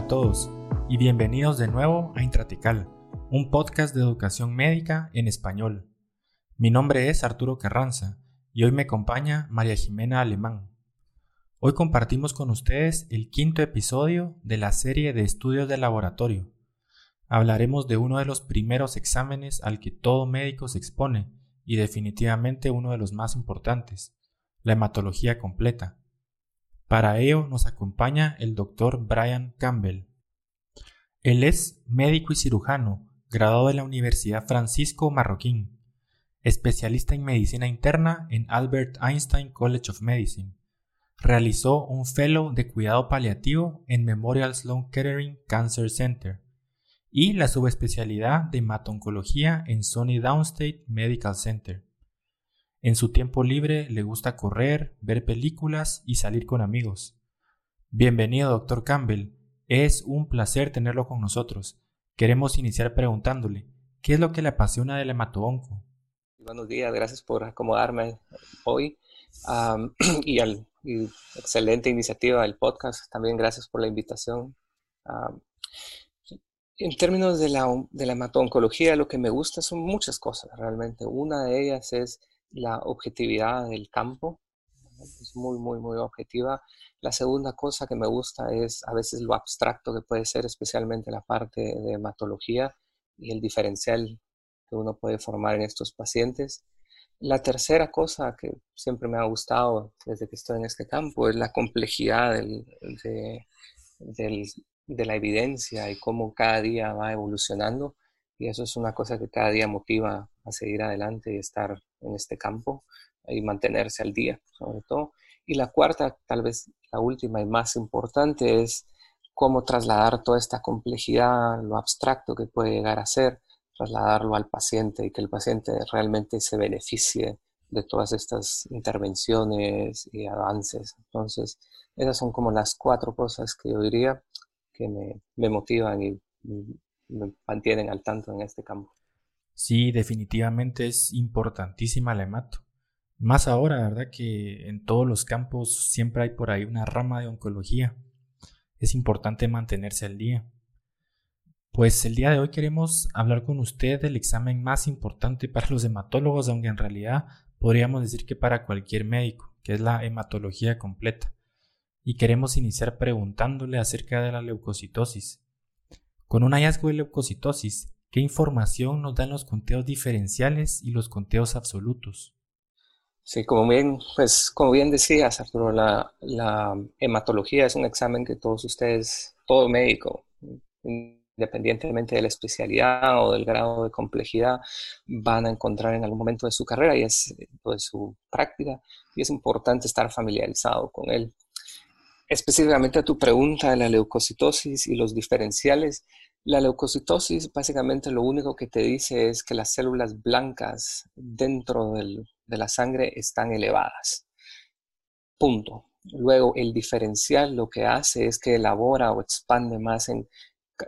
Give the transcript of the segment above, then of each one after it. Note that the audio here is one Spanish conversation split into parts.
a todos y bienvenidos de nuevo a Intratical, un podcast de educación médica en español. Mi nombre es Arturo Carranza y hoy me acompaña María Jimena Alemán. Hoy compartimos con ustedes el quinto episodio de la serie de estudios de laboratorio. Hablaremos de uno de los primeros exámenes al que todo médico se expone y definitivamente uno de los más importantes, la hematología completa. Para ello nos acompaña el doctor Brian Campbell. Él es médico y cirujano, graduado de la Universidad Francisco Marroquín, especialista en medicina interna en Albert Einstein College of Medicine. Realizó un fellow de cuidado paliativo en Memorial Sloan Kettering Cancer Center y la subespecialidad de hematoncología en Sony Downstate Medical Center. En su tiempo libre le gusta correr, ver películas y salir con amigos. Bienvenido, doctor Campbell. Es un placer tenerlo con nosotros. Queremos iniciar preguntándole, ¿qué es lo que le apasiona del hematoonco? Buenos días, gracias por acomodarme hoy y al excelente iniciativa del podcast. También gracias por la invitación. en términos de la, de la hematoncología, lo que me gusta son muchas cosas realmente. Una de ellas es la objetividad del campo, es muy, muy, muy objetiva. La segunda cosa que me gusta es a veces lo abstracto que puede ser, especialmente la parte de hematología y el diferencial que uno puede formar en estos pacientes. La tercera cosa que siempre me ha gustado desde que estoy en este campo es la complejidad de, la evidencia y cómo cada día va evolucionando. Y eso es una cosa que cada día motiva a seguir adelante y estar en este campo y mantenerse al día, sobre todo. Y la cuarta, tal vez la última y más importante, es cómo trasladar toda esta complejidad, lo abstracto que puede llegar a ser, trasladarlo al paciente y que el paciente realmente se beneficie de todas estas intervenciones y avances. Entonces, esas son como las cuatro cosas que yo diría que me, motivan y me mantienen al tanto en este campo. Sí, definitivamente es importantísima la hemato. Más ahora, ¿verdad? Que en todos los campos siempre hay por ahí una rama de oncología. Es importante mantenerse al día. Pues el día de hoy queremos hablar con usted del examen más importante para los hematólogos, aunque en realidad podríamos decir que para cualquier médico, que es la hematología completa. Y queremos iniciar preguntándole acerca de la leucocitosis. Con un hallazgo de leucocitosis, ¿Qué información nos dan los conteos diferenciales y los conteos absolutos? Sí, como bien, pues, como bien decías, Arturo, la, hematología es un examen que todos ustedes, todo médico, independientemente de la especialidad o del grado de complejidad, van a encontrar en algún momento de su carrera y es de pues, su práctica, y es importante estar familiarizado con él. Específicamente a tu pregunta de la leucocitosis y los diferenciales, la leucocitosis básicamente lo único que te dice es que las células blancas dentro de la sangre están elevadas. Punto. Luego el diferencial lo que hace es que elabora o expande más en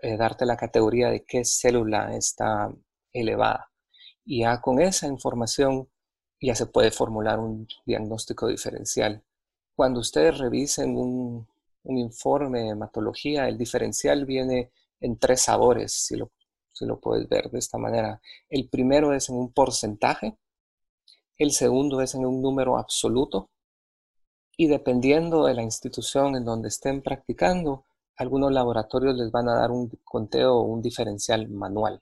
eh, darte la categoría de qué célula está elevada. Y ya con esa información ya se puede formular un diagnóstico diferencial. Cuando ustedes revisen un, informe de hematología, el diferencial viene en tres sabores, si lo, si lo puedes ver de esta manera. El primero es en un porcentaje, el segundo es en un número absoluto y dependiendo de la institución en donde estén practicando, algunos laboratorios les van a dar un conteo o un diferencial manual.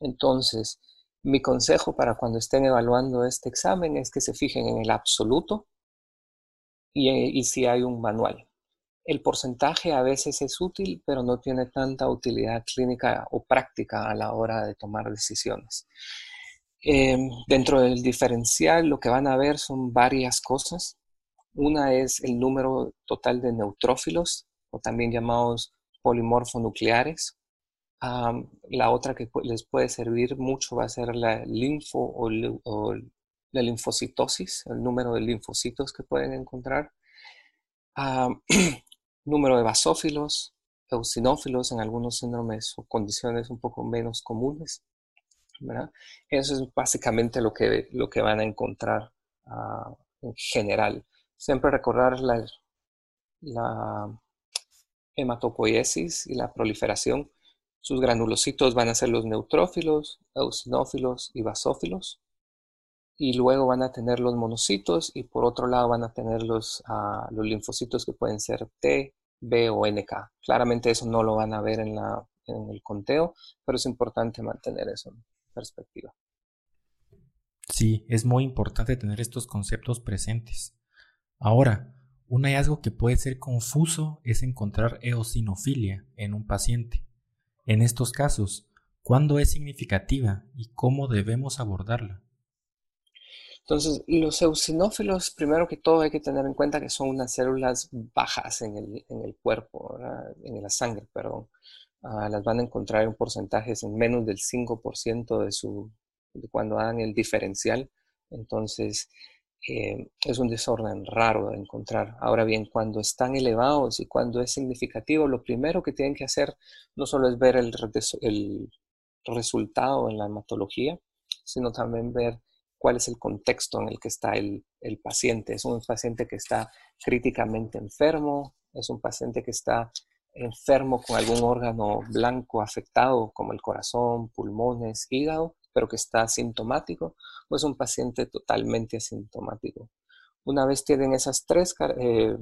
Entonces, mi consejo para cuando estén evaluando este examen es que se fijen en el absoluto y, si hay un manual. El porcentaje a veces es útil, pero no tiene tanta utilidad clínica o práctica a la hora de tomar decisiones. Em, dentro del diferencial lo que van a ver son varias cosas. Una es el número total de neutrófilos, o también llamados polimorfonucleares. la otra que les puede servir mucho va a ser la linfo o, la linfocitosis, el número de linfocitos que pueden encontrar. número de basófilos, eosinófilos en algunos síndromes o condiciones un poco menos comunes. Eso es básicamente lo que, lo que van a encontrar ah, en general. Siempre recordar la, hematopoiesis y la proliferación. Sus granulocitos van a ser los neutrófilos, eosinófilos y basófilos. Y luego van a tener los monocitos y por otro lado van a tener los, ah, los linfocitos que pueden ser T, B o NK. Claramente eso no lo van a ver en, la, en el conteo, pero es importante mantener eso en perspectiva. Sí, es muy importante tener estos conceptos presentes. Ahora, un hallazgo que puede ser confuso es encontrar eosinofilia en un paciente. En estos casos, ¿cuándo es significativa y cómo debemos abordarla? Entonces, los eosinófilos, primero que todo hay que tener en cuenta que son unas células bajas en el, cuerpo, en la sangre, perdón. Ah, las van a encontrar en porcentajes en menos del 5% de su cuando hagan el diferencial. Entonces, eh, es un desorden raro de encontrar. Ahora bien, cuando están elevados y cuando es significativo, lo primero que tienen que hacer no solo es ver el, el resultado en la hematología, sino también ver cuál es el contexto en el que está el, el, paciente. Es un paciente que está críticamente enfermo, es un paciente que está enfermo con algún órgano blanco afectado como el corazón, pulmones, hígado, pero que está asintomático, o es un paciente totalmente asintomático. Una vez tienen esas tres eh,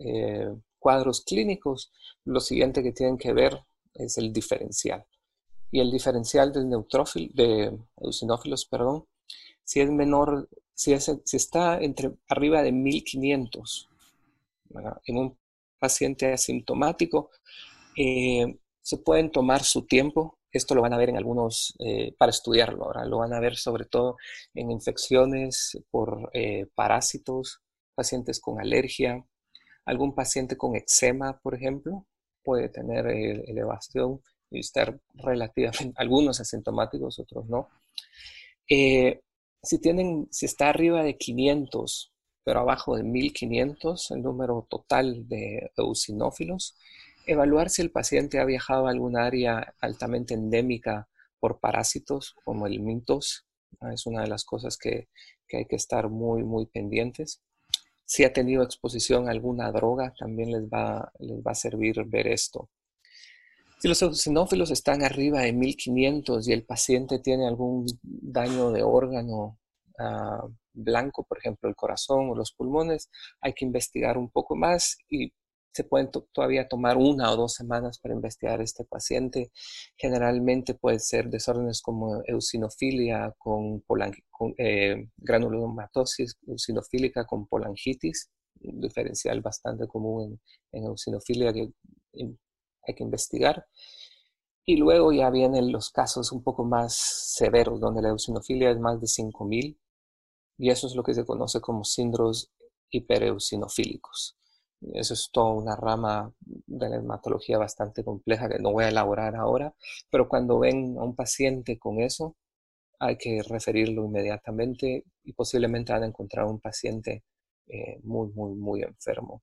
eh, cuadros clínicos, lo siguiente que tienen que ver es el diferencial. Y el diferencial del neutrófilo, de eosinófilos, perdón, si es menor, si, está entre arriba de 1500 en un paciente asintomático, eh, se pueden tomar su tiempo. Esto lo van a ver en algunos, eh, para estudiarlo ahora, lo van a ver sobre todo en infecciones por eh, parásitos, pacientes con alergia, algún paciente con eczema, por ejemplo, puede tener elevación y estar relativamente, algunos asintomáticos, otros no. Si, tienen, si está arriba de 500, pero abajo de 1500, el número total de eosinófilos, Evaluar si el paciente ha viajado a alguna área altamente endémica por parásitos como el mintos es una de las cosas que, hay que estar muy, muy pendientes. Si ha tenido exposición a alguna droga, también les va, les va a servir ver esto. Si los eosinófilos están arriba de 1500 y el paciente tiene algún daño de órgano ah, blanco, por ejemplo el corazón o los pulmones, hay que investigar un poco más y se pueden todavía tomar una o dos semanas para investigar este paciente. Generalmente puede ser desórdenes como eosinofilia con, eh, granulomatosis eosinofílica con polangitis, diferencial bastante común en, eosinofilia hay que investigar. Y luego ya vienen los casos un poco más severos, donde la eosinofilia es más de 5000, y eso es lo que se conoce como síndromes hipereosinofílicos. Eso es toda una rama de la hematología bastante compleja que no voy a elaborar ahora, pero cuando ven a un paciente con eso, hay que referirlo inmediatamente y posiblemente van a encontrar un paciente eh, muy, muy, muy enfermo.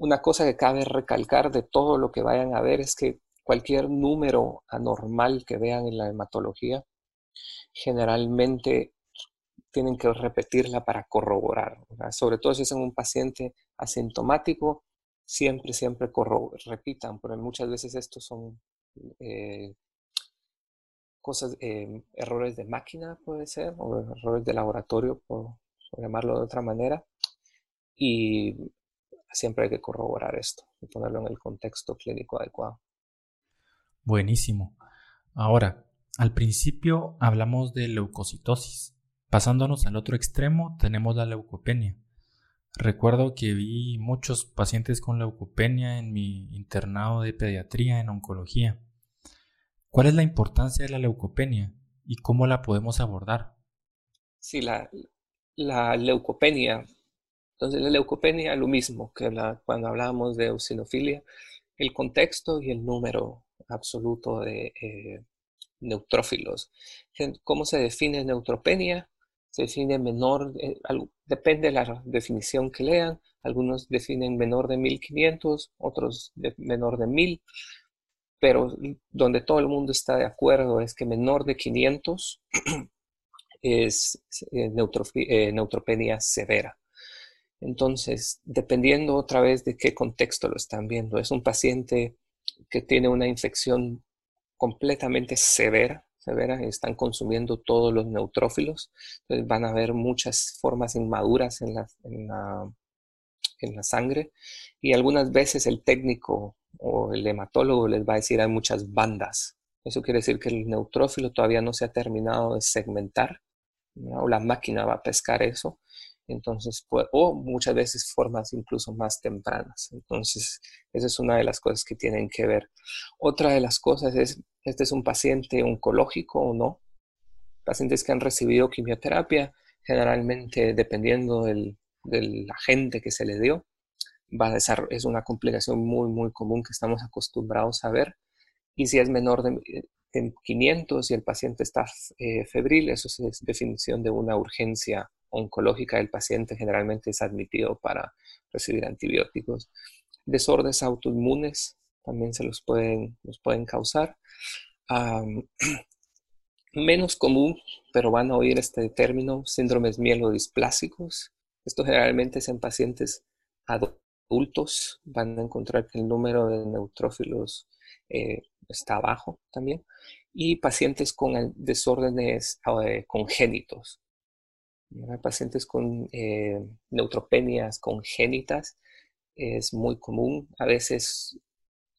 Una cosa que cabe recalcar de todo lo que vayan a ver es que cualquier número anormal que vean en la hematología, generalmente tienen que repetirla para corroborar. Sobre todo si es en un paciente asintomático, siempre, siempre repitan, porque muchas veces estos son eh, cosas, eh, errores de máquina, puede ser, o errores de laboratorio, por, llamarlo de otra manera. Y siempre hay que corroborar esto y ponerlo en el contexto clínico adecuado. Buenísimo. Ahora, al principio hablamos de leucocitosis. Pasándonos al otro extremo, tenemos la leucopenia. Recuerdo que vi muchos pacientes con leucopenia en mi internado de pediatría en oncología. ¿Cuál es la importancia de la leucopenia y cómo la podemos abordar? Sí, la, la leucopenia. Entonces, la leucopenia, lo mismo que cuando hablábamos de eosinofilia, el contexto y el número absoluto de eh, neutrófilos. ¿Cómo se define neutropenia? se define menor, eh, depende de la definición que lean, algunos definen menor de 1500, otros de menor de 1000, pero donde todo el mundo está de acuerdo es que menor de 500 es eh, neutropenia severa. Entonces, dependiendo otra vez de qué contexto lo están viendo, es un paciente que tiene una infección completamente severa, severa, están consumiendo todos los neutrófilos, entonces van a haber muchas formas inmaduras en la sangre y algunas veces el técnico o el hematólogo les va a decir hay muchas bandas. Eso quiere decir que el neutrófilo todavía no se ha terminado de segmentar o la máquina va a pescar eso entonces, pues, o muchas veces formas incluso más tempranas. Entonces, esa es una de las cosas que tienen que ver. Otra de las cosas es, este es un paciente oncológico o no. Pacientes que han recibido quimioterapia, generalmente dependiendo del, del agente que se le dio, va a es una complicación muy, muy común que estamos acostumbrados a ver. Y si es menor de, 500 y el paciente está eh, febril, eso es definición de una urgencia oncológica del paciente generalmente es admitido para recibir antibióticos. Desórdenes autoinmunes también se los pueden, pueden causar. menos común, pero van a oír este término, síndromes mielodisplásicos. Esto generalmente es en pacientes adultos. Van a encontrar que el número de neutrófilos eh, está bajo también. Y pacientes con desórdenes eh, congénitos, Pacientes con eh, neutropenias congénitas es muy común. A veces,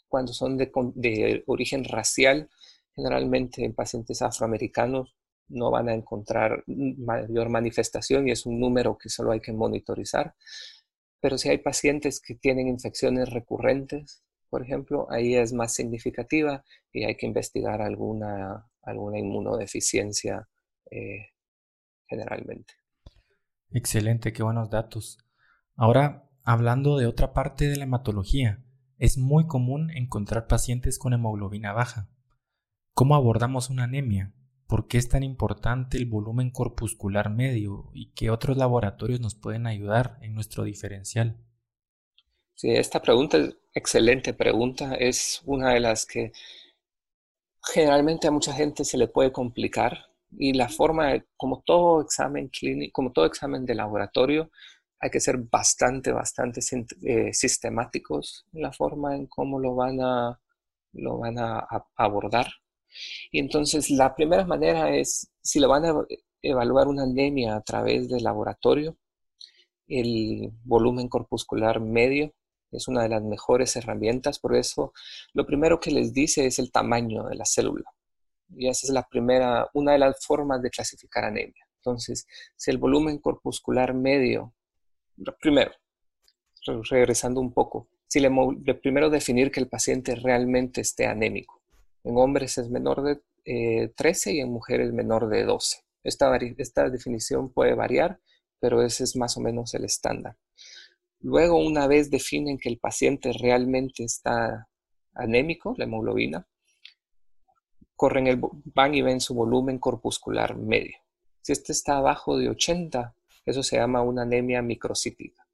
cuando son de, origen racial, generalmente en pacientes afroamericanos no van a encontrar mayor manifestación y es un número que solo hay que monitorizar. Pero si hay pacientes que tienen infecciones recurrentes, por ejemplo, ahí es más significativa y hay que investigar alguna, alguna inmunodeficiencia eh, generalmente. Excelente, qué buenos datos. Ahora, hablando de otra parte de la hematología, es muy común encontrar pacientes con hemoglobina baja. ¿Cómo abordamos una anemia? ¿Por qué es tan importante el volumen corpuscular medio y qué otros laboratorios nos pueden ayudar en nuestro diferencial? Sí, esta pregunta es excelente pregunta. Es una de las que generalmente a mucha gente se le puede complicar y la forma, como todo examen clínico, como todo examen de laboratorio, hay que ser bastante, bastante eh, sistemáticos en la forma en cómo lo van a, lo van a, abordar. Y entonces la primera manera es, si lo van a evaluar una anemia a través del laboratorio, el volumen corpuscular medio es una de las mejores herramientas, por eso lo primero que les dice es el tamaño de la célula. Y esa es la primera, una de las formas de clasificar anemia. Entonces, si el volumen corpuscular medio, primero, regresando un poco, si le, primero definir que el paciente realmente esté anémico. En hombres es menor de 13 eh, y en mujeres menor de 12. Esta, esta definición puede variar, pero ese es más o menos el estándar. Luego, una vez definen que el paciente realmente está anémico, la hemoglobina, corren el, van y ven su volumen corpuscular medio. Si este está abajo de 80, eso se llama una anemia microcítica.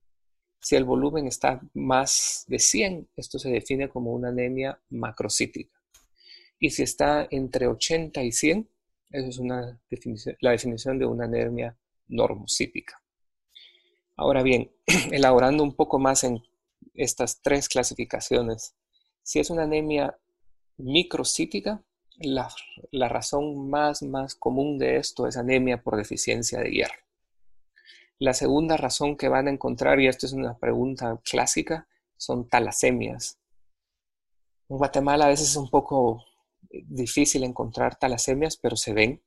Si el volumen está más de 100, esto se define como una anemia macrocítica. Y si está entre 80 y 100, eso es la definición de una anemia normocítica. Ahora bien, elaborando un poco más en estas tres clasificaciones, si es una anemia microcítica, la, razón más, más común de esto es anemia por deficiencia de hierro. La segunda razón que van a encontrar, y esto es una pregunta clásica, son talasemias. En Guatemala a veces es un poco eh, difícil encontrar talasemias, pero se ven.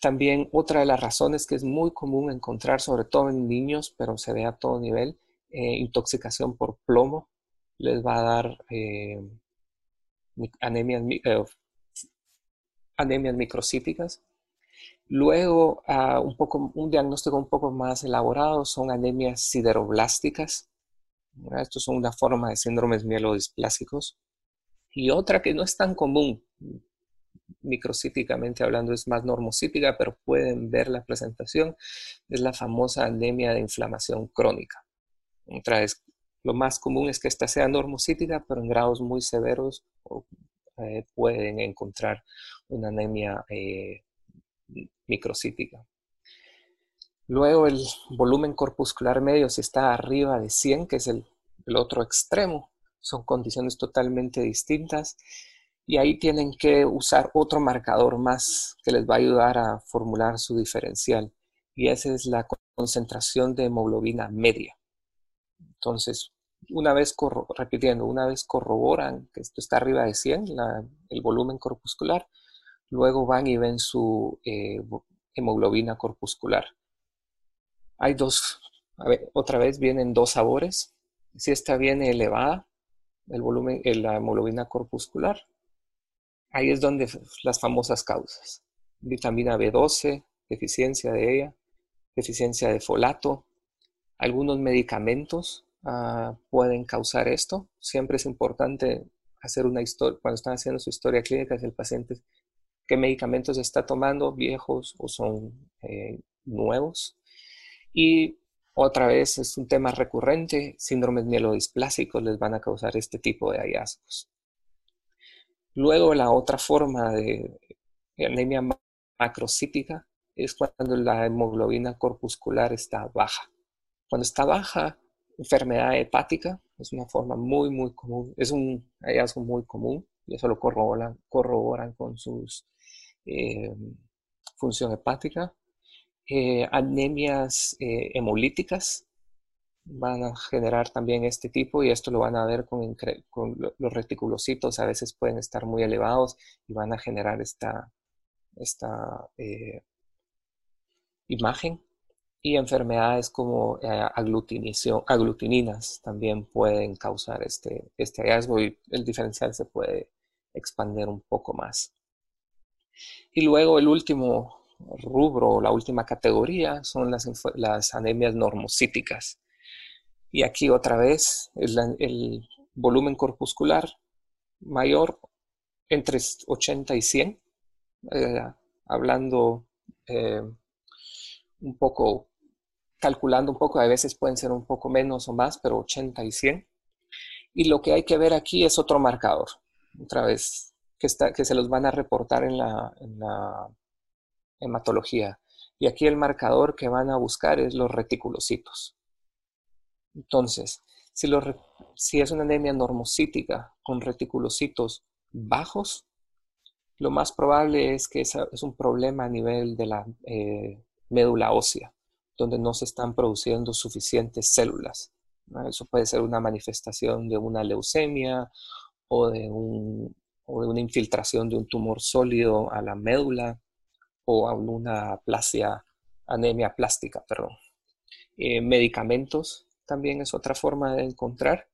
También otra de las razones que es muy común encontrar, sobre todo en niños, pero se ve a todo nivel, eh, intoxicación por plomo, les va a dar eh, anemias, eh, anemias microcíticas. Luego, ah, un, poco, un diagnóstico un poco más elaborado son anemias sideroblásticas. Estos son una forma de síndromes mielodisplásicos. Y otra que no es tan común, microcíticamente hablando, es más normocítica, pero pueden ver la presentación, es la famosa anemia de inflamación crónica. Otra lo más común es que esta sea normocítica, pero en grados muy severos eh, pueden encontrar una anemia eh, microcítica. Luego el volumen corpuscular medio, si está arriba de 100, que es el, el otro extremo, son condiciones totalmente distintas y ahí tienen que usar otro marcador más que les va a ayudar a formular su diferencial y esa es la concentración de hemoglobina media. Entonces, una vez, repitiendo, una vez corroboran que esto está arriba de 100, el volumen corpuscular, luego van y ven su eh, hemoglobina corpuscular. Hay dos, otra vez vienen dos sabores. Si esta viene elevada, el volumen, la hemoglobina corpuscular, ahí es donde las famosas causas. Vitamina B12, deficiencia de ella, deficiencia de folato, algunos medicamentos ah, pueden causar esto. Siempre es importante hacer una historia, cuando están haciendo su historia clínica, del paciente qué medicamentos está tomando, viejos o son eh, nuevos. Y otra vez es un tema recurrente, síndromes mielodisplásicos les van a causar este tipo de hallazgos. Luego la otra forma de anemia macrocítica es cuando la hemoglobina corpuscular está baja. Cuando está baja, enfermedad hepática es una forma muy, muy común, es un hallazgo muy común y eso lo corroboran, corroboran con su eh, función hepática. Eh, anemias eh, hemolíticas van a generar también este tipo y esto lo van a ver con, los reticulocitos, a veces pueden estar muy elevados y van a generar esta, esta imagen. Y enfermedades como eh, aglutininas también pueden causar este, este hallazgo y el diferencial se puede expandir un poco más. Y luego el último rubro, la última categoría, son las, las anemias normocíticas. Y aquí otra vez el, volumen corpuscular mayor entre 80 y 100, eh, hablando eh, un poco, calculando un poco, a veces pueden ser un poco menos o más, pero 80 y 100. Y lo que hay que ver aquí es otro marcador, otra vez, que, se los van a reportar en la, en la hematología. Y aquí el marcador que van a buscar es los reticulocitos. Entonces, si, si es una anemia normocítica con reticulocitos bajos, lo más probable es que es un problema a nivel de la eh, médula ósea, donde no se están produciendo suficientes células. Eso puede ser una manifestación de una leucemia o de, una infiltración de un tumor sólido a la médula o a una plasia, anemia plástica, perdón. Eh, medicamentos también es otra forma de encontrar.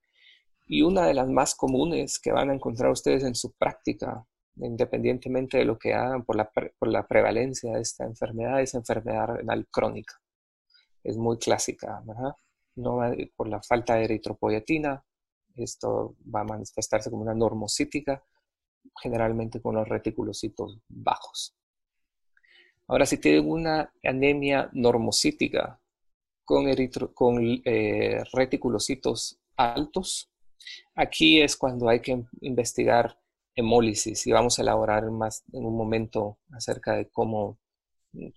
Y una de las más comunes que van a encontrar ustedes en su práctica independientemente de lo que hagan por la, por la prevalencia de esta enfermedad, es enfermedad renal crónica. Es muy clásica, ¿verdad? No por la falta de eritropoyetina, esto va a manifestarse como una normocítica, generalmente con los reticulocitos bajos. Ahora, si tienen una anemia normocítica con, con eh, reticulocitos altos, aquí es cuando hay que investigar hemólisis y vamos a elaborar más en un momento acerca de cómo,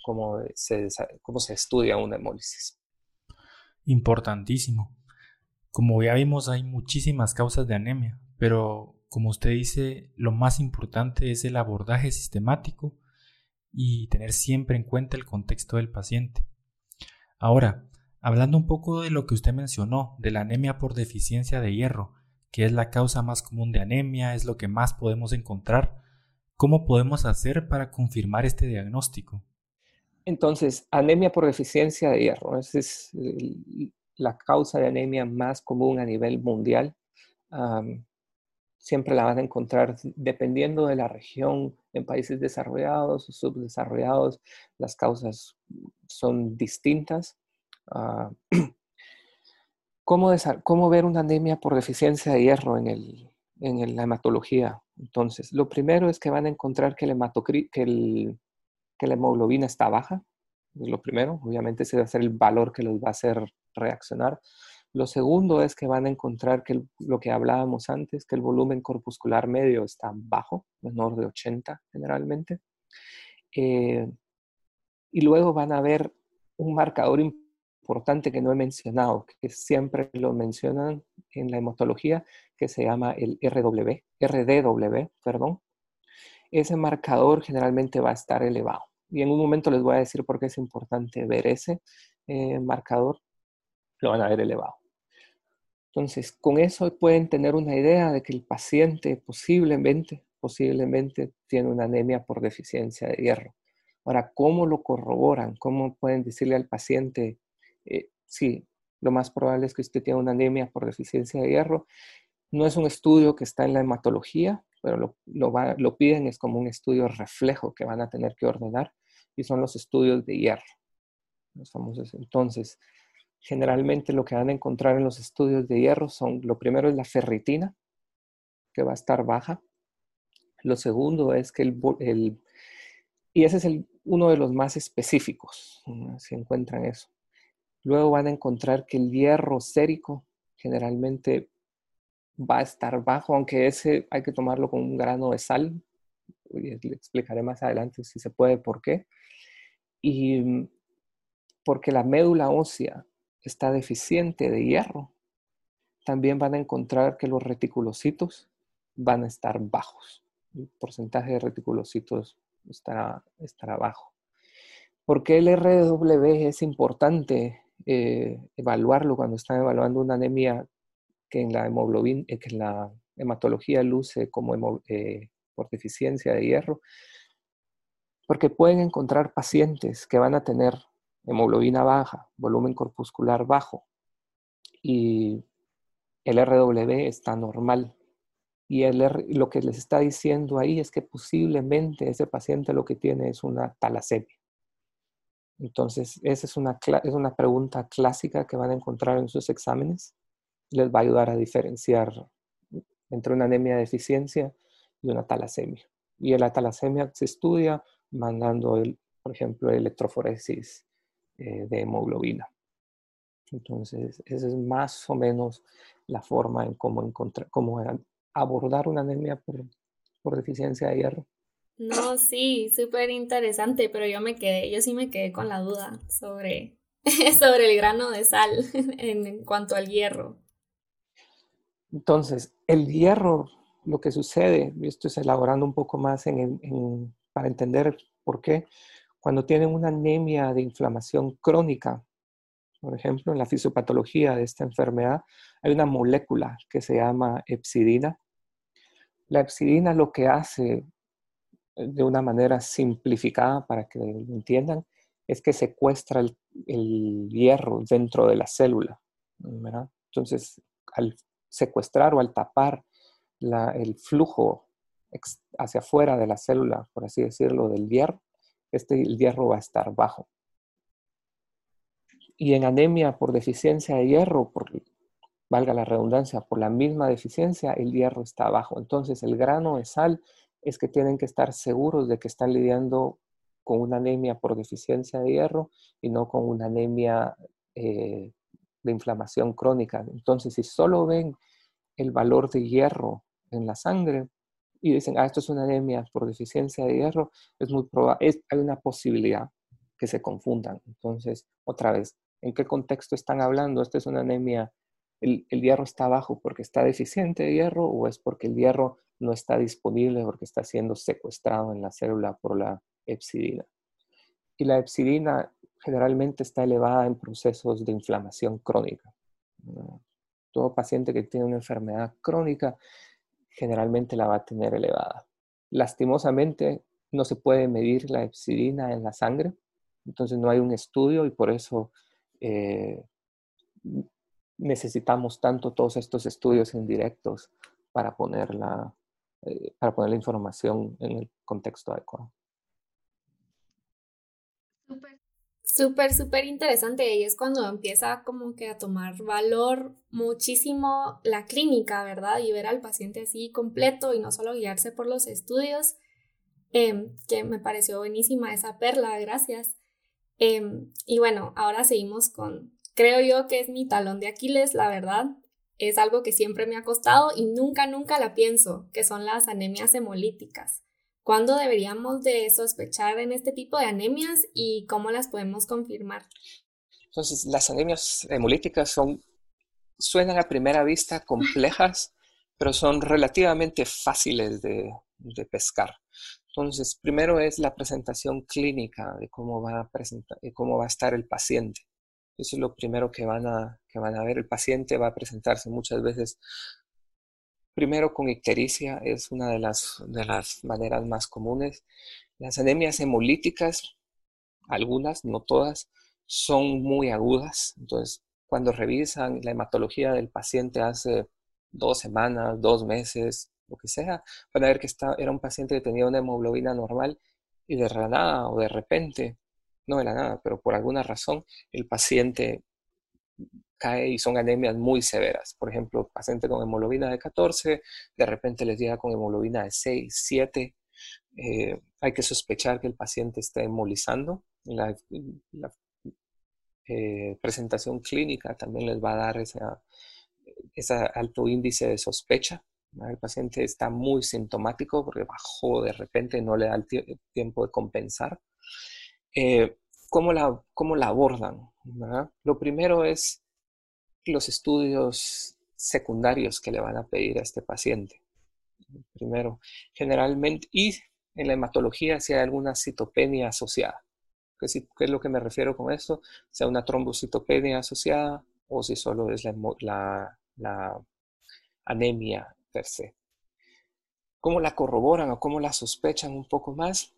cómo, se, cómo se estudia una hemólisis. Importantísimo. Como ya vimos, hay muchísimas causas de anemia, pero como usted dice, lo más importante es el abordaje sistemático y tener siempre en cuenta el contexto del paciente. Ahora, hablando un poco de lo que usted mencionó, de la anemia por deficiencia de hierro, que es la causa más común de anemia, es lo que más podemos encontrar. ¿Cómo podemos hacer para confirmar este diagnóstico? Entonces, anemia por deficiencia de hierro, esa es la causa de anemia más común a nivel mundial. siempre la van a encontrar dependiendo de la región, en países desarrollados o subdesarrollados, las causas son distintas. Ah, ¿Cómo, ver una anemia por deficiencia de hierro en, el, en la hematología? Entonces, lo primero es que van a encontrar que, el que, la hemoglobina está baja. Es lo primero. Obviamente ese va a ser el valor que los va a hacer reaccionar. Lo segundo es que van a encontrar que lo que hablábamos antes, que el volumen corpuscular medio está bajo, menor de 80 generalmente. Eh, y luego van a ver un marcador importante que no he mencionado, que siempre lo mencionan en la hematología, que se llama el RW, RDW, perdón. Ese marcador generalmente va a estar elevado. Y en un momento les voy a decir por qué es importante ver ese eh, marcador. Lo van a ver elevado. Entonces, con eso pueden tener una idea de que el paciente posiblemente, posiblemente tiene una anemia por deficiencia de hierro. Ahora, ¿cómo lo corroboran? ¿Cómo pueden decirle al paciente, eh, sí, lo más probable es que usted tiene una anemia por deficiencia de hierro? No es un estudio que está en la hematología, pero lo, lo piden, es como un estudio reflejo que van a tener que ordenar y son los estudios de hierro. Los famosos. Entonces, generalmente lo que van a encontrar en los estudios de hierro son, lo primero es la ferritina, que va a estar baja. Lo segundo es que el, y ese es el, uno de los más específicos, si encuentran eso. Luego van a encontrar que el hierro sérico generalmente va a estar bajo, aunque ese hay que tomarlo con un grano de sal. Le explicaré más adelante si se puede por qué. Y porque la médula ósea está deficiente de hierro, también van a encontrar que los reticulocitos van a estar bajos. El porcentaje de reticulocitos estará, estará bajo. ¿Por qué el RW es importante eh, evaluarlo cuando están evaluando una anemia que en la eh, que en la hematología luce como eh, por deficiencia de hierro? Porque pueden encontrar pacientes que van a tener hemoglobina baja, volumen corpuscular bajo y el RW está normal. Y el lo que les está diciendo ahí es que posiblemente ese paciente lo que tiene es una talasemia. Entonces, esa es una, es una pregunta clásica que van a encontrar en sus exámenes. Les va a ayudar a diferenciar entre una anemia de deficiencia y una talasemia. Y la talasemia se estudia mandando, el, por ejemplo, electroforesis eh, de hemoglobina. Entonces, esa es más o menos la forma en cómo, encontrar, cómo abordar una anemia por, por deficiencia de hierro. No, sí, súper interesante, pero yo me quedé, yo sí me quedé con la duda sobre, sobre el grano de sal en, cuanto al hierro. Entonces, el hierro, lo que sucede, esto es elaborando un poco más en, para entender por qué, cuando tienen una anemia de inflamación crónica, por ejemplo, en la fisiopatología de esta enfermedad, hay una molécula que se llama epsidina. La epsidina lo que hace eh, de una manera simplificada para que lo entiendan es que secuestra el, hierro dentro de la célula. Entonces, al secuestrar o al tapar el flujo hacia afuera de la célula, por así decirlo, del hierro, este el hierro va a estar bajo. Y en anemia por deficiencia de hierro, por, valga la redundancia, por la misma deficiencia, el hierro está bajo. Entonces el grano de sal es que tienen que estar seguros de que están lidiando con una anemia por deficiencia de hierro y no con una anemia eh, de inflamación crónica. Entonces, si solo ven el valor de hierro en la sangre, y dicen, ah, esto es una anemia por deficiencia de hierro, es muy probable, hay una posibilidad que se confundan. Entonces, otra vez, ¿en qué contexto están hablando? ¿Esta es una anemia, el, el hierro está bajo porque está deficiente de hierro o es porque el hierro no está disponible porque está siendo secuestrado en la célula por la epsidina? Y la epsidina generalmente está elevada en procesos de inflamación crónica. Todo paciente que tiene una enfermedad crónica generalmente la va a tener elevada. Lastimosamente, no se puede medir la epsidina en la sangre, entonces no hay un estudio y por eso eh, necesitamos tanto todos estos estudios indirectos para poner la, eh, para poner la información en el contexto adecuado. Súper, súper interesante y es cuando empieza como que a tomar valor muchísimo la clínica, ¿verdad? Y ver al paciente así completo y no solo guiarse por los estudios, em, que me pareció buenísima esa perla, gracias. Em, y bueno, ahora seguimos con, creo yo que es mi talón de Aquiles, la verdad. Es algo que siempre me ha costado y nunca, nunca la pienso, que son las anemias hemolíticas. ¿Cuándo deberíamos de sospechar en este tipo de anemias y cómo las podemos confirmar? Entonces, las anemias hemolíticas son, suenan a primera vista complejas, pero son relativamente fáciles de, de pescar. Entonces, primero es la presentación clínica de cómo va a, presentar, de cómo va a estar el paciente. Eso es lo primero que van, a, que van a ver. El paciente va a presentarse muchas veces primero con ictericia, es una de las, de las maneras más comunes. Las anemias hemolíticas, algunas, no todas, son muy agudas. Entonces, cuando revisan la hematología del paciente hace dos semanas, dos meses, lo que sea, van a ver que era un paciente que tenía una hemoglobina normal y de la o de repente, no de la nada, pero por alguna razón, el paciente cae y son anemias muy severas. Por ejemplo, paciente con hemoglobina de 14, de repente les llega con hemoglobina de 6, 7. Eh, hay que sospechar que el paciente está hemolizando. La, eh, presentación clínica también les va a dar ese alto índice de sospecha. El paciente está muy sintomático porque bajó de repente, no le da tiempo de compensar. Eh, ¿cómo, la, ¿Cómo la abordan? Lo primero es los estudios secundarios que le van a pedir a este paciente. Primero, generalmente, y en la hematología si hay alguna citopenia asociada. ¿Qué, es lo que me refiero con esto? Sea una trombocitopenia asociada o si solo es la, la anemia per se. ¿Cómo la corroboran o cómo la sospechan un poco más?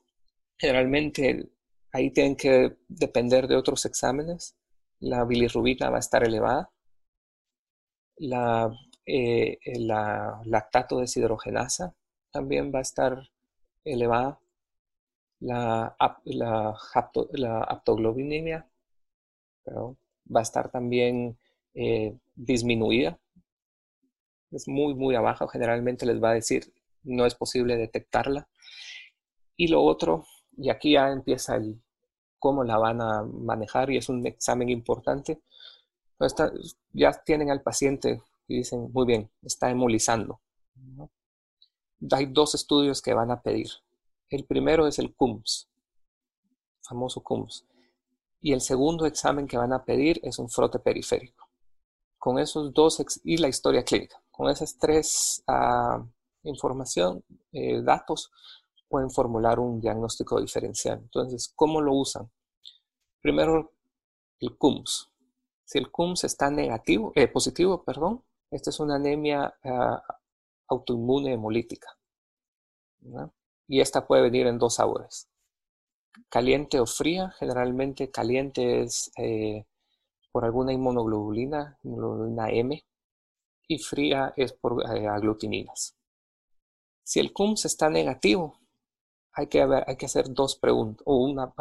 Generalmente ahí tienen que depender de otros exámenes. La bilirrubina va a estar elevada. La, eh, la lactato deshidrogenasa también va a estar elevada. La, la, la aptoglobinemia va a estar también eh, disminuida es muy, muy abajo, generalmente les va a decir no es posible detectarla. Y lo otro, y aquí ya empieza el cómo la van a manejar y es un examen importante. Ya tienen al paciente y dicen, muy bien, está hemolizando. Hay dos estudios que van a pedir. El primero es el CUMS, famoso CUMS. Y el segundo examen que van a pedir es un frote periférico. Con esos dos, y la historia clínica. Con esas tres uh, información, eh, datos, pueden formular un diagnóstico diferencial. Entonces, ¿cómo lo usan? Primero, el CUMS. Si el CUMS está negativo, eh, positivo, perdón, esta es una anemia uh, autoinmune hemolítica. Y esta puede venir en dos sabores. Caliente o fría. Generalmente caliente es eh, por alguna inmunoglobulina, inmunoglobulina M, y fría es por eh, aglutininas. Si el CUMS está negativo, hay que, hacer dos preguntas, o una,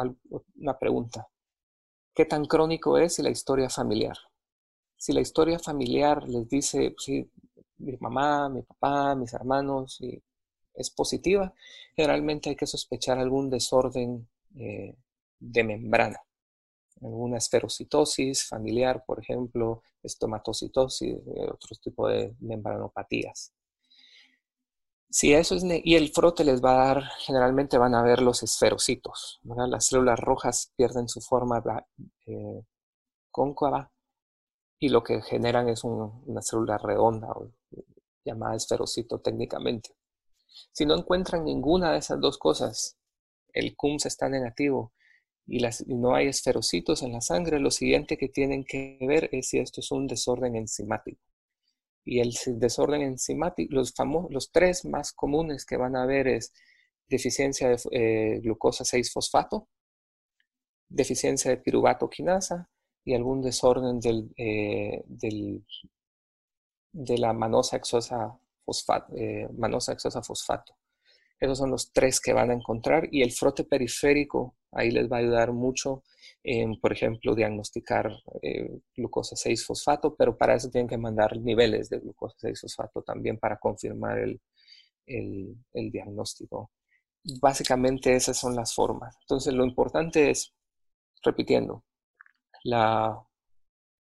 pregunta. ¿Qué tan crónico es la historia familiar? Si la historia familiar les dice, pues sí, mi mamá, mi papá, mis hermanos, y es positiva, generalmente hay que sospechar algún desorden eh, de membrana alguna esferocitosis familiar, por ejemplo, estomatocitosis, eh, otros tipos de membranopatías. Si eso es y el frote les va a dar, generalmente van a ver los esferocitos. Las células rojas pierden su forma eh, cóncava y lo que generan es una célula redonda llamada esferocito técnicamente. Si no encuentran ninguna de esas dos cosas, el CUMS está negativo y, no hay esferocitos en la sangre, lo siguiente que tienen que ver es si esto es un desorden enzimático. Y el desorden enzimático, los, tres más comunes que van a ver es deficiencia de eh, glucosa 6-fosfato, deficiencia de piruvato quinasa y algún desorden del, eh, de la manosa exosa fosfato, eh, manosa exosa fosfato. Esos son los tres que van a encontrar y el frote periférico ahí les va a ayudar mucho en, por ejemplo, diagnosticar eh, glucosa 6-fosfato, pero para eso tienen que mandar niveles de glucosa 6-fosfato también para confirmar el, el, diagnóstico. Básicamente esas son las formas. Entonces lo importante es, repitiendo, la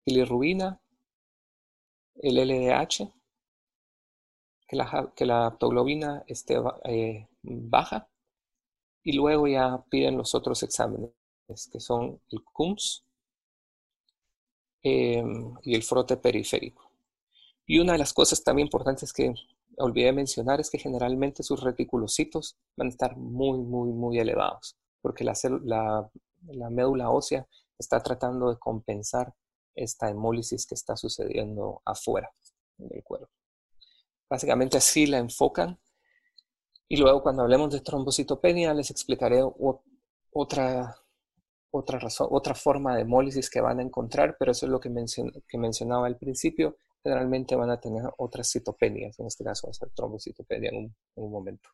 bilirrubina, el LDH, que la, que la aptoglobina esté eh, baja y luego ya piden los otros exámenes, que son el CUMS em, y el frote periférico. Y una de las cosas también importantes que olvidé mencionar es que generalmente sus reticulocitos van a estar muy, muy, muy elevados, porque la, la médula ósea está tratando de compensar esta hemólisis que está sucediendo afuera del cuerpo. Básicamente así la enfocan. Y luego cuando hablemos de trombocitopenia les explicaré otra, otra, razón, otra forma de hemólisis que van a encontrar, pero eso es lo que, que mencionaba al principio. Generalmente van a tener otras citopenias, en este caso va a ser trombocitopenia en un momento.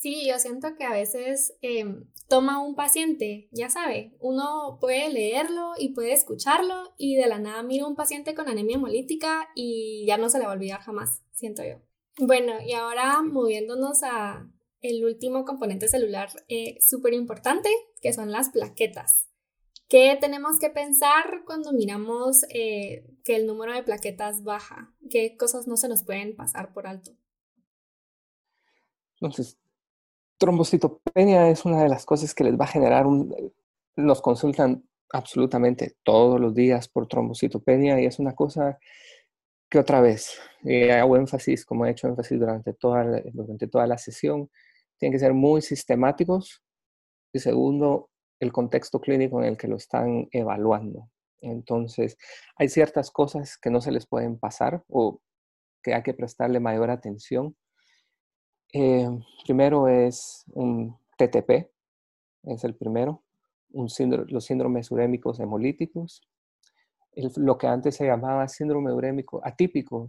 Sí, yo siento que a veces em, toma un paciente, ya sabe, uno puede leerlo y puede escucharlo y de la nada mira un paciente con anemia hemolítica y ya no se le va a olvidar jamás, siento yo. Bueno, y ahora moviéndonos a el último componente celular eh, súper importante, que son las plaquetas. ¿Qué tenemos que pensar cuando miramos eh, que el número de plaquetas baja? ¿Qué cosas no se nos pueden pasar por alto? Entonces, trombocitopenia es una de las cosas que les va a generar un... Nos consultan absolutamente todos los días por trombocitopenia y es una cosa que otra vez eh, hago énfasis, como he hecho énfasis durante toda, durante toda la sesión, tienen que ser muy sistemáticos y segundo, el contexto clínico en el que lo están evaluando. Entonces, hay ciertas cosas que no se les pueden pasar o que hay que prestarle mayor atención eh, primero es un TTP, es el primero, los síndromes urémicos hemolíticos, lo que antes se llamaba síndrome urémico atípico,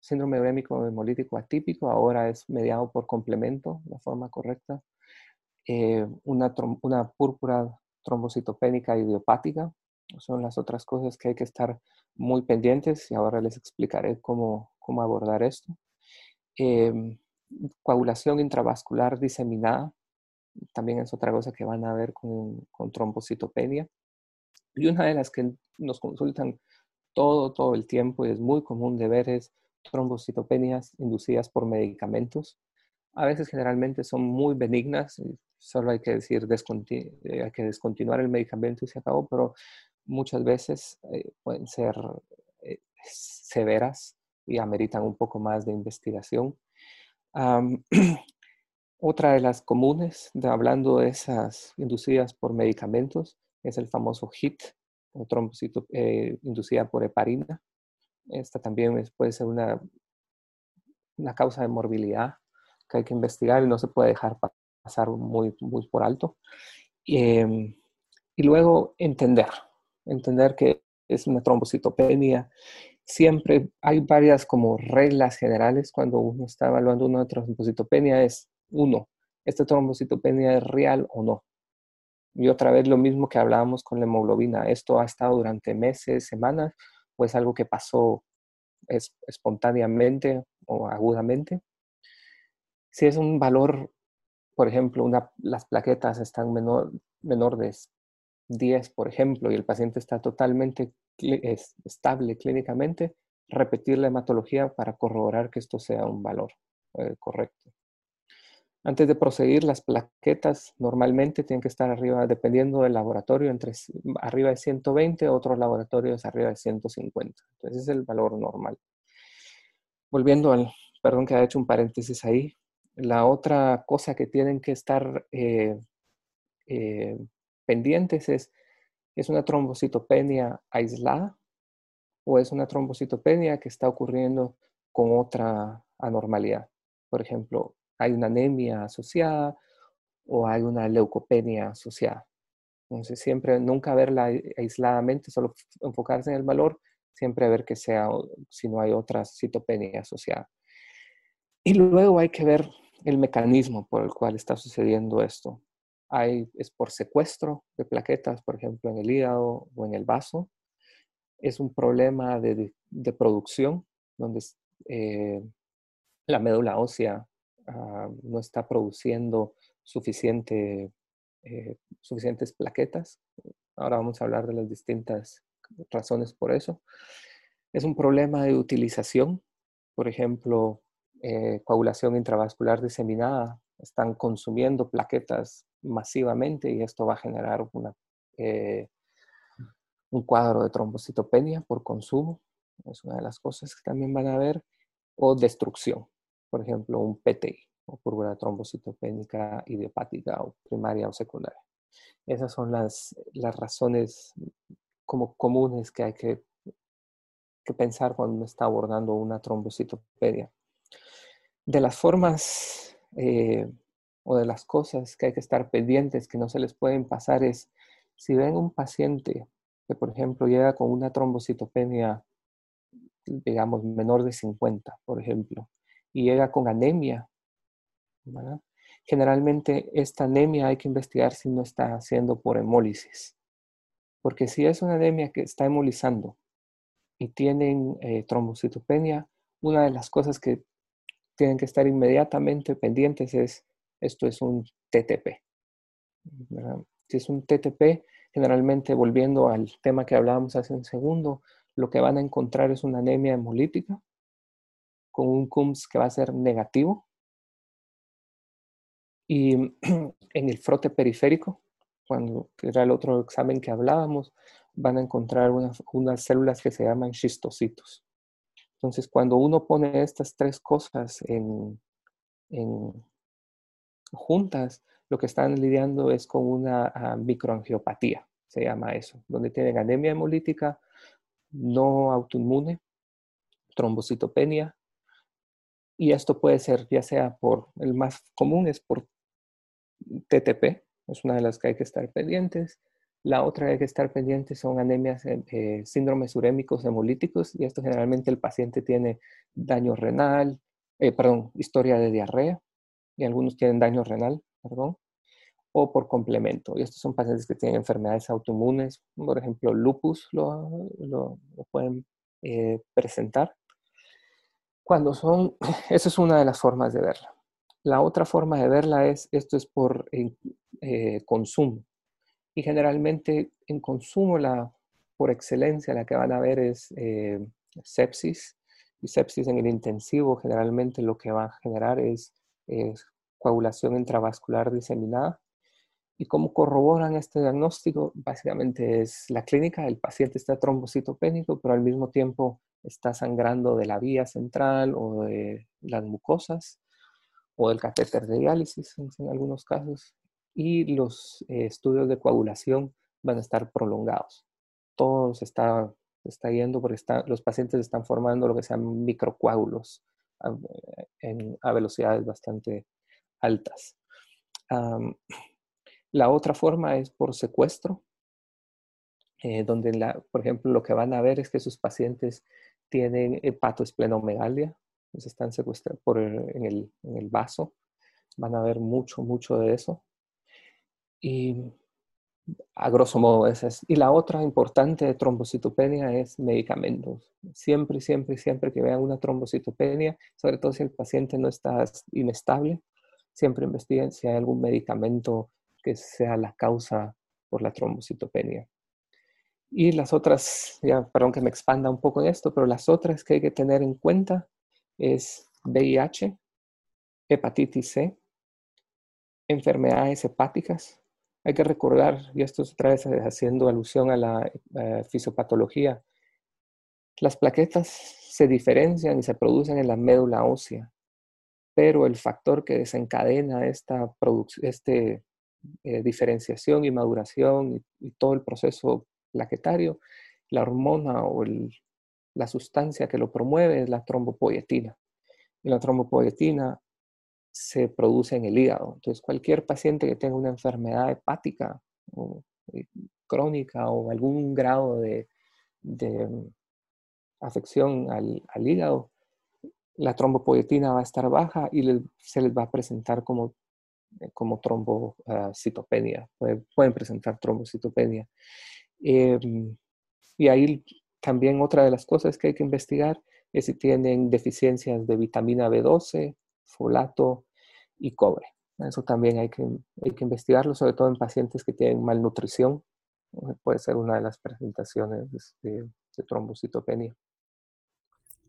síndrome urémico hemolítico atípico, ahora es mediado por complemento, la forma correcta, eh, una, una púrpura trombocitopénica idiopática, son las otras cosas que hay que estar muy pendientes y ahora les explicaré cómo, cómo abordar esto. Eh, coagulación intravascular diseminada, también es otra cosa que van a ver con, trombocitopenia. Y una de las que nos consultan todo, todo el tiempo y es muy común de ver es trombocitopenias inducidas por medicamentos. A veces generalmente son muy benignas, solo hay que decir eh, hay que descontinuar el medicamento y se acabó, pero muchas veces eh, pueden ser eh, severas y ameritan un poco más de investigación. otra de las comunes, de, hablando de esas inducidas por medicamentos, es el famoso HIT, o trombocito eh, inducida por heparina. Esta también puede ser una, una causa de morbilidad que hay que investigar y no se puede dejar pasar muy, muy por alto. Em, y luego entender, entender que es una trombocitopenia siempre hay varias como reglas generales cuando uno está evaluando una trombocitopenia es uno, ¿esta trombocitopenia es real o no? Y otra vez lo mismo que hablábamos con la hemoglobina, ¿esto ha estado durante meses, semanas o es algo que pasó espontáneamente o agudamente? Si es un valor, por ejemplo, una, las plaquetas están menor, menor de 10, por ejemplo, y el paciente está totalmente estable clínicamente, repetir la hematología para corroborar que esto sea un valor eh, correcto. Antes de proseguir, las plaquetas normalmente tienen que estar arriba, dependiendo del laboratorio, entre arriba de 120, otros laboratorios arriba de 150. Entonces, es el valor normal. Volviendo al, perdón que ha hecho un paréntesis ahí, la otra cosa que tienen que estar eh, eh, pendientes es, ¿es una trombocitopenia aislada o es una trombocitopenia que está ocurriendo con otra anormalidad? Por ejemplo, hay una anemia asociada o hay una leucopenia asociada. Entonces, siempre, nunca verla aisladamente, solo enfocarse en el valor, siempre ver que sea, si no hay otra citopenia asociada. Y luego hay que ver el mecanismo por el cual está sucediendo esto es por secuestro de plaquetas, por ejemplo, en el hígado o en el vaso. Es un problema de, producción, donde eh, la médula ósea ah, no está produciendo suficiente, eh, suficientes plaquetas. Ahora vamos a hablar de las distintas razones por eso. Es un problema de utilización, por ejemplo, eh, coagulación intravascular diseminada están consumiendo plaquetas masivamente y esto va a generar una, eh, un cuadro de trombocitopenia por consumo, es una de las cosas que también van a ver, o destrucción, por ejemplo, un PTI o púrpura trombocitopénica idiopática o primaria o secundaria. Esas son las, las razones como comunes que hay que, que pensar cuando uno está abordando una trombocitopenia. De las formas eh, o de las cosas que hay que estar pendientes que no se les pueden pasar es si ven un paciente que, por ejemplo, llega con una trombocitopenia, digamos, menor de 50, por ejemplo, y llega con anemia, generalmente esta anemia hay que investigar si no está haciendo por hemólisis. Porque si es una anemia que está hemolizando y tienen eh, trombocitopenia, una de las cosas que tienen que estar inmediatamente pendientes es, esto es un TTP. Si es un TTP, generalmente volviendo al tema que hablábamos hace un segundo, lo que van a encontrar es una anemia hemolítica con un CUMS que va a ser negativo. Y en el frote periférico, cuando era el otro examen que hablábamos, van a encontrar unas células que se llaman schistocitos. Entonces, cuando uno pone estas tres cosas en, juntas, lo que están lidiando es con una ah, microangiopatía, se llama eso, donde tienen anemia hemolítica no autoinmune, trombocitopenia, y esto puede ser ya sea por, el más común es por TTP, es una de las que hay que estar pendientes, la otra hay que estar pendiente son anemias, eh, eh, síndromes urémicos hemolíticos, y esto generalmente el paciente tiene daño renal, eh, perdón, historia de diarrea, y algunos tienen daño renal, perdón, o por complemento. Y estos son pacientes que tienen enfermedades autoinmunes, por ejemplo, lupus lo, lo, pueden presentar. Cuando son, esa es una de las formas de verla. La otra forma de verla es, esto es por consumo y generalmente en consumo la, por excelencia la que van a ver es eh, sepsis. Y sepsis en el intensivo generalmente lo que va a generar es, coagulación intravascular diseminada. ¿Y cómo corroboran este diagnóstico? Básicamente es la clínica, el paciente está trombocitopénico, pero al mismo tiempo está sangrando de la vía central o de las mucosas o del catéter de diálisis en algunos casos y los eh, estudios de coagulación van a estar prolongados. Todo se está, está yendo porque los pacientes están formando lo que se llaman microcoágulos a, en, a velocidades bastante altas. la otra forma es por secuestro, eh, donde, la, por ejemplo, lo que van a ver es que sus pacientes tienen hepatoesplenomegalia, se están secuestrados por en, el, en el vaso. Van a ver mucho, mucho de eso. Y a grosso modo esa es. Y la otra importante de trombocitopenia es medicamentos. Siempre, siempre, siempre que vean una trombocitopenia, sobre todo si el paciente no está inestable, siempre investiguen si hay algún medicamento que sea la causa por la trombocitopenia. Y las otras, ya perdón que me expanda un poco en esto, pero las otras que hay que tener en cuenta es VIH, hepatitis C, enfermedades hepáticas, hay que recordar, y esto es otra vez haciendo alusión a la eh, fisiopatología, las plaquetas se diferencian y se producen en la médula ósea, pero el factor que desencadena esta este, eh, diferenciación y maduración y, todo el proceso plaquetario, la hormona o la sustancia que lo promueve es la trombopoietina. Y la trombopoietina se produce en el hígado. Entonces, cualquier paciente que tenga una enfermedad hepática eh, crónica o algún grado de, mm, afección al, hígado, la trombopoietina va a estar baja y se les va a presentar como, eh, como trombocitopenia. pueden presentar trombocitopenia. Em, y ahí también otra de las cosas que hay que investigar es si tienen deficiencias de vitamina B12, folato y cobre. Eso también hay que, hay que investigarlo, sobre todo en pacientes que tienen malnutrición. Puede ser una de las presentaciones de, de trombocitopenia.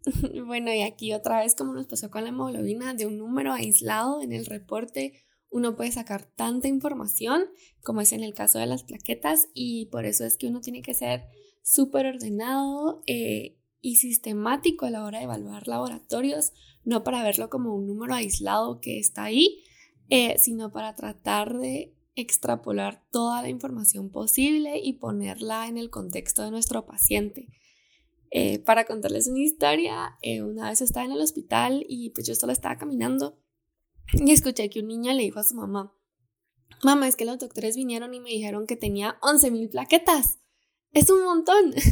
Bueno, y aquí otra vez, como nos pasó con la hemoglobina, de un número aislado en el reporte uno puede sacar tanta información como es en el caso de las plaquetas y por eso es que uno tiene que ser súper ordenado eh, y sistemático a la hora de evaluar laboratorios, no para verlo como un número aislado que está ahí, eh, sino para tratar de extrapolar toda la información posible y ponerla en el contexto de nuestro paciente. Eh, para contarles una historia, una vez estaba en el hospital y pues yo solo estaba caminando y escuché que un niño le dijo a su mamá, mamá, es que los doctores vinieron y me dijeron que tenía 11.000 plaquetas. Es un montón.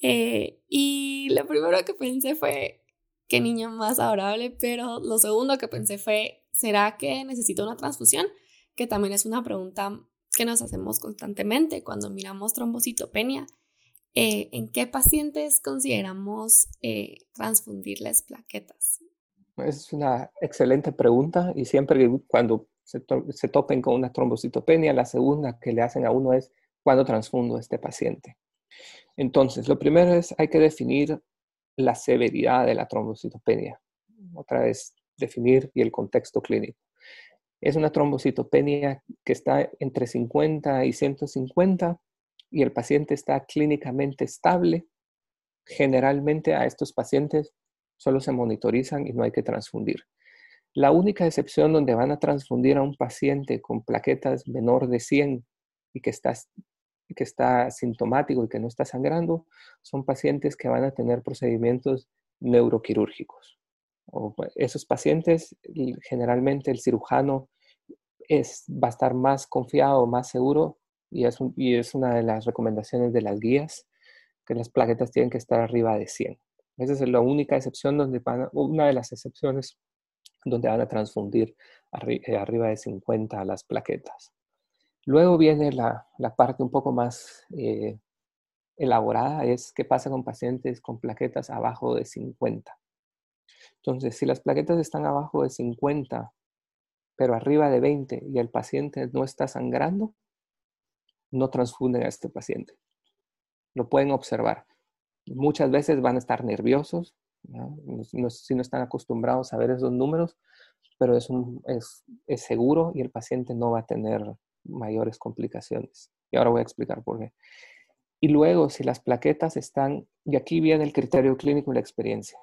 Eh, y lo primero que pensé fue, qué niño más adorable, pero lo segundo que pensé fue, ¿será que necesito una transfusión? Que también es una pregunta que nos hacemos constantemente cuando miramos trombocitopenia. Eh, ¿En qué pacientes consideramos eh, transfundirles plaquetas? Es una excelente pregunta y siempre cuando se, se, topen con una trombocitopenia, la segunda que le hacen a uno es cuándo transfundo a este paciente. Entonces, lo primero es hay que definir la severidad de la trombocitopenia. Otra vez, definir y el contexto clínico. Es una trombocitopenia que está entre 50 y 150 y el paciente está clínicamente estable. Generalmente a estos pacientes solo se monitorizan y no hay que transfundir. La única excepción donde van a transfundir a un paciente con plaquetas menor de 100 y que está, que está sintomático y que no está sangrando son pacientes que van a tener procedimientos neuroquirúrgicos. Pues, esos pacientes, generalmente el cirujano es, va a estar más confiado, más seguro y es, y es una de las recomendaciones de las guías que las plaquetas tienen que estar arriba de 100. Esa es la única excepción donde van, una de las excepciones donde van a transfundir eh, arriba de 50 las plaquetas. Luego viene la, parte un poco más eh, elaborada, es qué pasa con pacientes con plaquetas abajo de 50. Entonces, si las plaquetas están abajo de 50, pero arriba de 20 y el paciente no está sangrando, no transfunden a este paciente. Lo pueden observar. Muchas veces van a estar nerviosos, si no están acostumbrados a ver esos números, pero es, es, seguro y el paciente no va a tener mayores complicaciones. Y ahora voy a explicar por qué. Y luego, si las plaquetas están, y aquí viene el criterio clínico y la experiencia,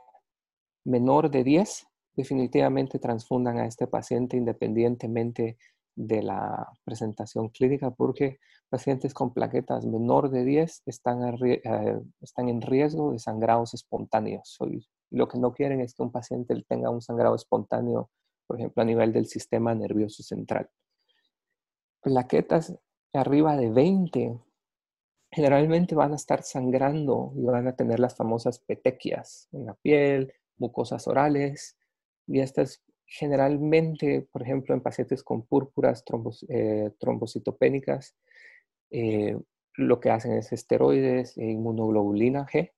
menor de 10, definitivamente transfundan a este paciente independientemente de la presentación clínica porque pacientes con plaquetas menor de 10 están, eh, están en riesgo de sangrados espontáneos. Lo que no quieren es que un paciente tenga un sangrado espontáneo, por ejemplo, a nivel del sistema nervioso central. Plaquetas arriba de 20 generalmente van a estar sangrando y van a tener las famosas petequias en la piel, mucosas orales, y estas generalmente, por ejemplo, en pacientes con púrpuras eh, trombocitopénicas, eh, lo que hacen es esteroides e inmunoglobulina G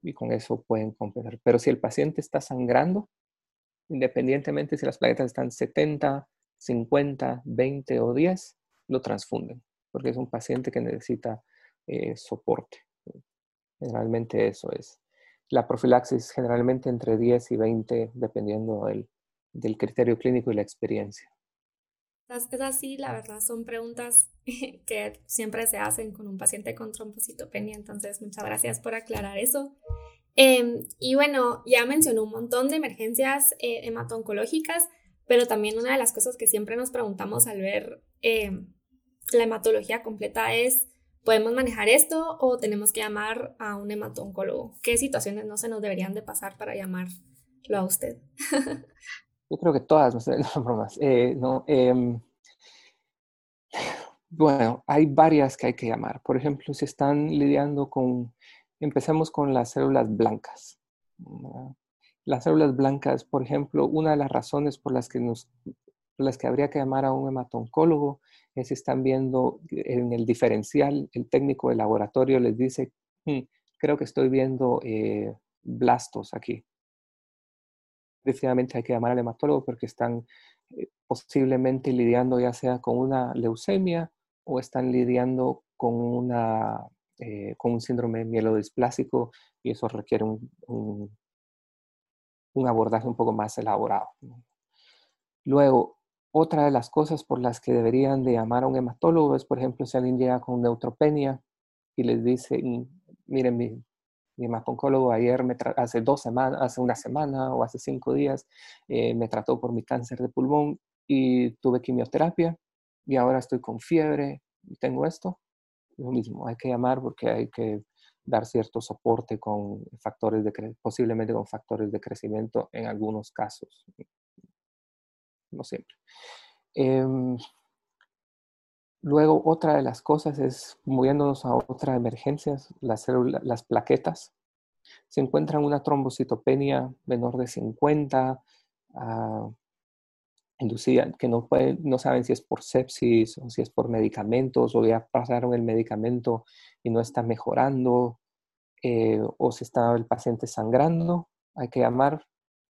y con eso pueden compensar. Pero si el paciente está sangrando, independientemente si las plaquetas están 70, 50, 20 o 10, lo transfunden, porque es un paciente que necesita eh, soporte. Generalmente eso es. La profilaxis generalmente entre 10 y 20, dependiendo del, del criterio clínico y la experiencia. Es así, la verdad, son preguntas que siempre se hacen con un paciente con trombocitopenia, entonces muchas gracias por aclarar eso. Em, y bueno, ya mencionó un montón de emergencias eh, hematoncológicas, pero también una de las cosas que siempre nos preguntamos al ver em, la hematología completa es, ¿podemos manejar esto o tenemos que llamar a un hematoncólogo? ¿Qué situaciones no se nos deberían de pasar para llamarlo a usted? Yo creo que todas, no sé, no, bromas. Eh, no, em, bueno, hay varias que hay que llamar. Por ejemplo, si están lidiando con, empecemos con las células blancas. Las células blancas, por ejemplo, una de las razones por las que, nos, las que habría que llamar a un hematoncólogo si están viendo en el diferencial, el técnico de laboratorio les dice, hmm, creo que estoy viendo eh, blastos aquí definitivamente hay que llamar al hematólogo porque están eh, posiblemente lidiando ya sea con una leucemia o están lidiando con, una, eh, con un síndrome mielodisplásico y eso requiere un, un, abordaje un poco más elaborado. Luego, otra de las cosas por las que deberían de llamar a un hematólogo es, por ejemplo, si alguien llega con neutropenia y les dice, miren, mi, mi hematoncólogo ayer, me hace dos semanas, hace una semana o hace cinco días, eh, me trató por mi cáncer de pulmón y tuve quimioterapia y ahora estoy con fiebre y tengo esto. Lo mismo, hay que llamar porque hay que dar cierto soporte con factores de posiblemente con factores de crecimiento en algunos casos, no siempre. Em, luego, otra de las cosas es, moviéndonos a otra emergencia, las, células, las plaquetas. Se encuentran una trombocitopenia menor de 50, uh, inducida, que no, pueden, no saben si es por sepsis o si es por medicamentos o ya pasaron el medicamento y no está mejorando eh, o si está el paciente sangrando, hay que llamar,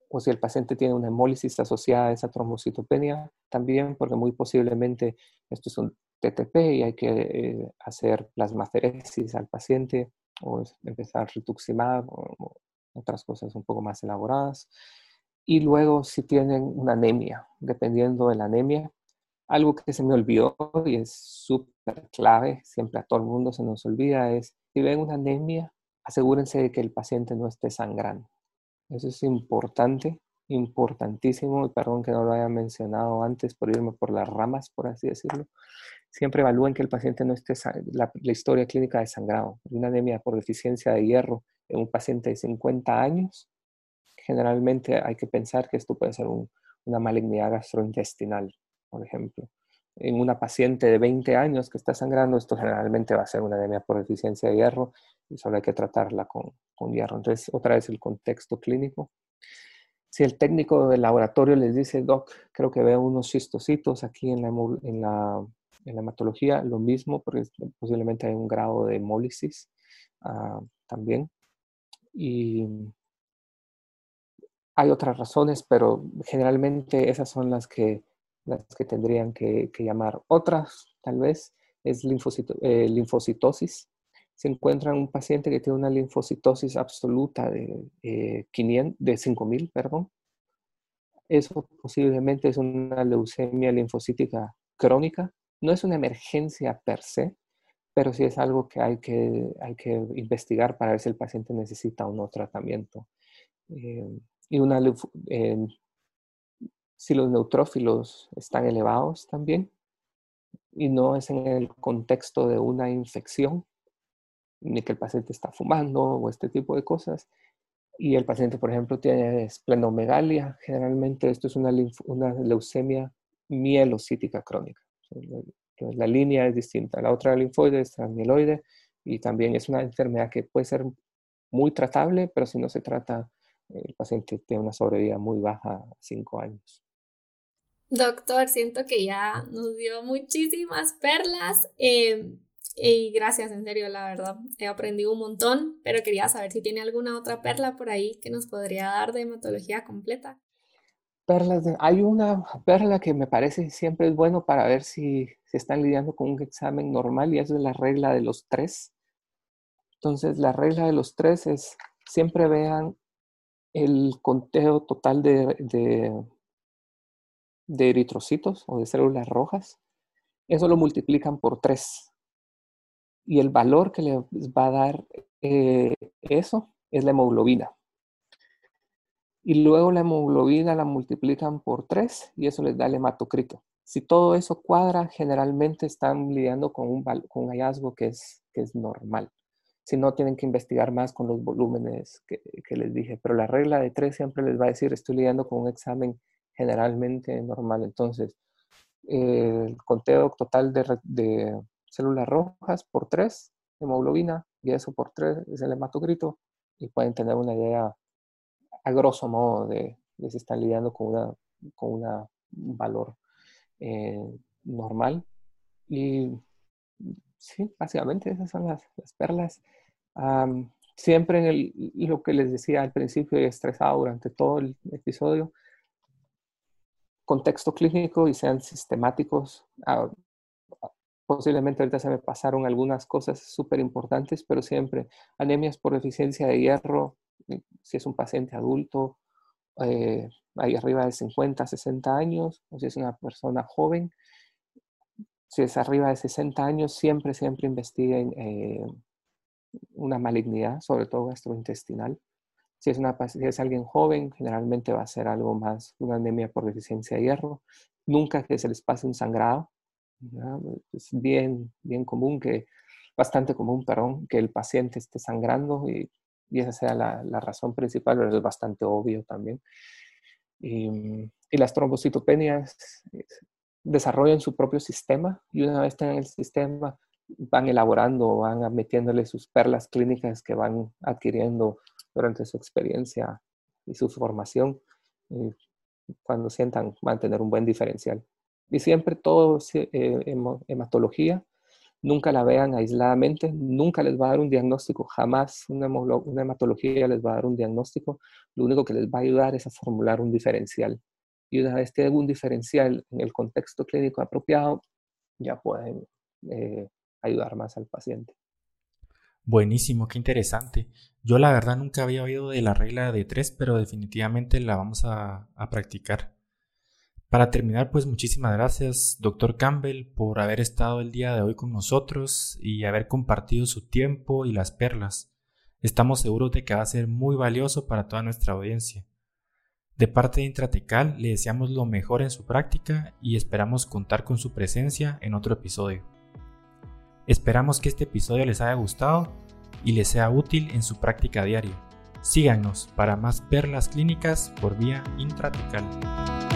o si el paciente tiene una hemólisis asociada a esa trombocitopenia también, porque muy posiblemente esto es un TTP y hay que eh, hacer plasmaferesis al paciente o empezar rituximab o otras cosas un poco más elaboradas. Y luego si tienen una anemia, dependiendo de la anemia, algo que se me olvidó y es súper clave, siempre a todo el mundo se nos olvida, es si ven una anemia, asegúrense de que el paciente no esté sangrando. Eso es importante, importantísimo, y perdón que no lo haya mencionado antes por irme por las ramas, por así decirlo. Siempre evalúen que el paciente no esté, la, la historia clínica de sangrado. Una anemia por deficiencia de hierro en un paciente de 50 años, generalmente hay que pensar que esto puede ser una malignidad gastrointestinal, por ejemplo en una paciente de 20 años que está sangrando, esto generalmente va a ser una anemia por deficiencia de hierro y solo hay que tratarla con, con hierro. Entonces, otra vez el contexto clínico. Si el técnico del laboratorio les dice, doc, creo que veo unos cistocitos aquí en la, en la, en la hematología, lo mismo, porque posiblemente hay un grado de hemólisis uh, también. Y hay otras razones, pero generalmente esas son las que las que tendrían que, llamar. Otras, tal vez, es eh, linfocitosis. Se encuentra un paciente que tiene una linfocitosis absoluta de, eh, 500, de 5000, perdón. Eso posiblemente es una leucemia linfocítica crónica. No es una emergencia per se, pero sí es algo que hay que, hay que investigar para ver si el paciente necesita o no tratamiento. Eh, y una eh, si los neutrófilos están elevados también y no es en el contexto de una infección, ni que el paciente está fumando o este tipo de cosas, y el paciente, por ejemplo, tiene esplenomegalia, generalmente esto es una, leucemia mielocítica crónica. La línea es distinta. La otra linfoide es transmieloide y también es una enfermedad que puede ser muy tratable, pero si no se trata, el paciente tiene una sobrevida muy baja, cinco años. Doctor, siento que ya nos dio muchísimas perlas. Em, y gracias, en serio, la verdad. He aprendido un montón, pero quería saber si tiene alguna otra perla por ahí que nos podría dar de hematología completa. Perlas, hay una perla que me parece siempre es bueno para ver si se están lidiando con un examen normal y eso es la regla de los tres. Entonces, la regla de los tres es siempre vean el conteo total de de eritrocitos o de células rojas, eso lo multiplican por 3. Y el valor que les va a dar eh, eso es la hemoglobina. Y luego la hemoglobina la multiplican por 3 y eso les da el hematocrito. Si todo eso cuadra, generalmente están lidiando con un, hallazgo que es, que es normal. Si no, tienen que investigar más con los volúmenes que, que les dije. Pero la regla de 3 siempre les va a decir, estoy lidiando con un examen generalmente normal. Entonces, el conteo total de, células rojas por 3, hemoglobina, y eso por 3 es el hematocrito, y pueden tener una idea a grosso modo de, si están lidiando con, una, con una, un valor eh, normal. Y sí, básicamente esas son las, perlas. siempre en el, lo que les decía al principio y estresado durante todo el episodio, contexto clínico y sean sistemáticos. Posiblemente ahorita se me pasaron algunas cosas súper importantes, pero siempre anemias por deficiencia de hierro, si es un paciente adulto eh, ahí arriba de 50, 60 años, o si es una persona joven, si es arriba de 60 años, siempre, siempre investiguen eh, una malignidad, sobre todo gastrointestinal. Si es, una, si es alguien joven, generalmente va a ser algo más, una anemia por deficiencia de hierro. Nunca que se les pase un sangrado. Es bien, bien común que, bastante común, perdón, que el paciente esté sangrando y, y esa sea la, la, razón principal, pero es bastante obvio también. Y, y las trombocitopenias desarrollan su propio sistema y una vez en el sistema van elaborando, van metiéndole sus perlas clínicas que van adquiriendo durante su experiencia y su formación. Y cuando sientan van a tener un buen diferencial. Y siempre todo eh, hematología, nunca la vean aisladamente, nunca les va a dar un diagnóstico, jamás una, una hematología les va a dar un diagnóstico, lo único que les va a ayudar es a formular un diferencial y una vez tengan un diferencial en el contexto clínico apropiado, ya pueden eh, ayudar más al paciente. Buenísimo, qué interesante. Yo la verdad nunca había oído de la regla de tres, pero definitivamente la vamos a practicar. Para terminar, pues muchísimas gracias, doctor Campbell, por haber estado el día de hoy con nosotros y haber compartido su tiempo y las perlas. Estamos seguros de que va a ser muy valioso para toda nuestra audiencia. De parte de Intratecal le deseamos lo mejor en su práctica y esperamos contar con su presencia en otro episodio. Esperamos que este episodio les haya gustado y les sea útil en su práctica diaria. Síganos para más perlas clínicas por vía intratecal.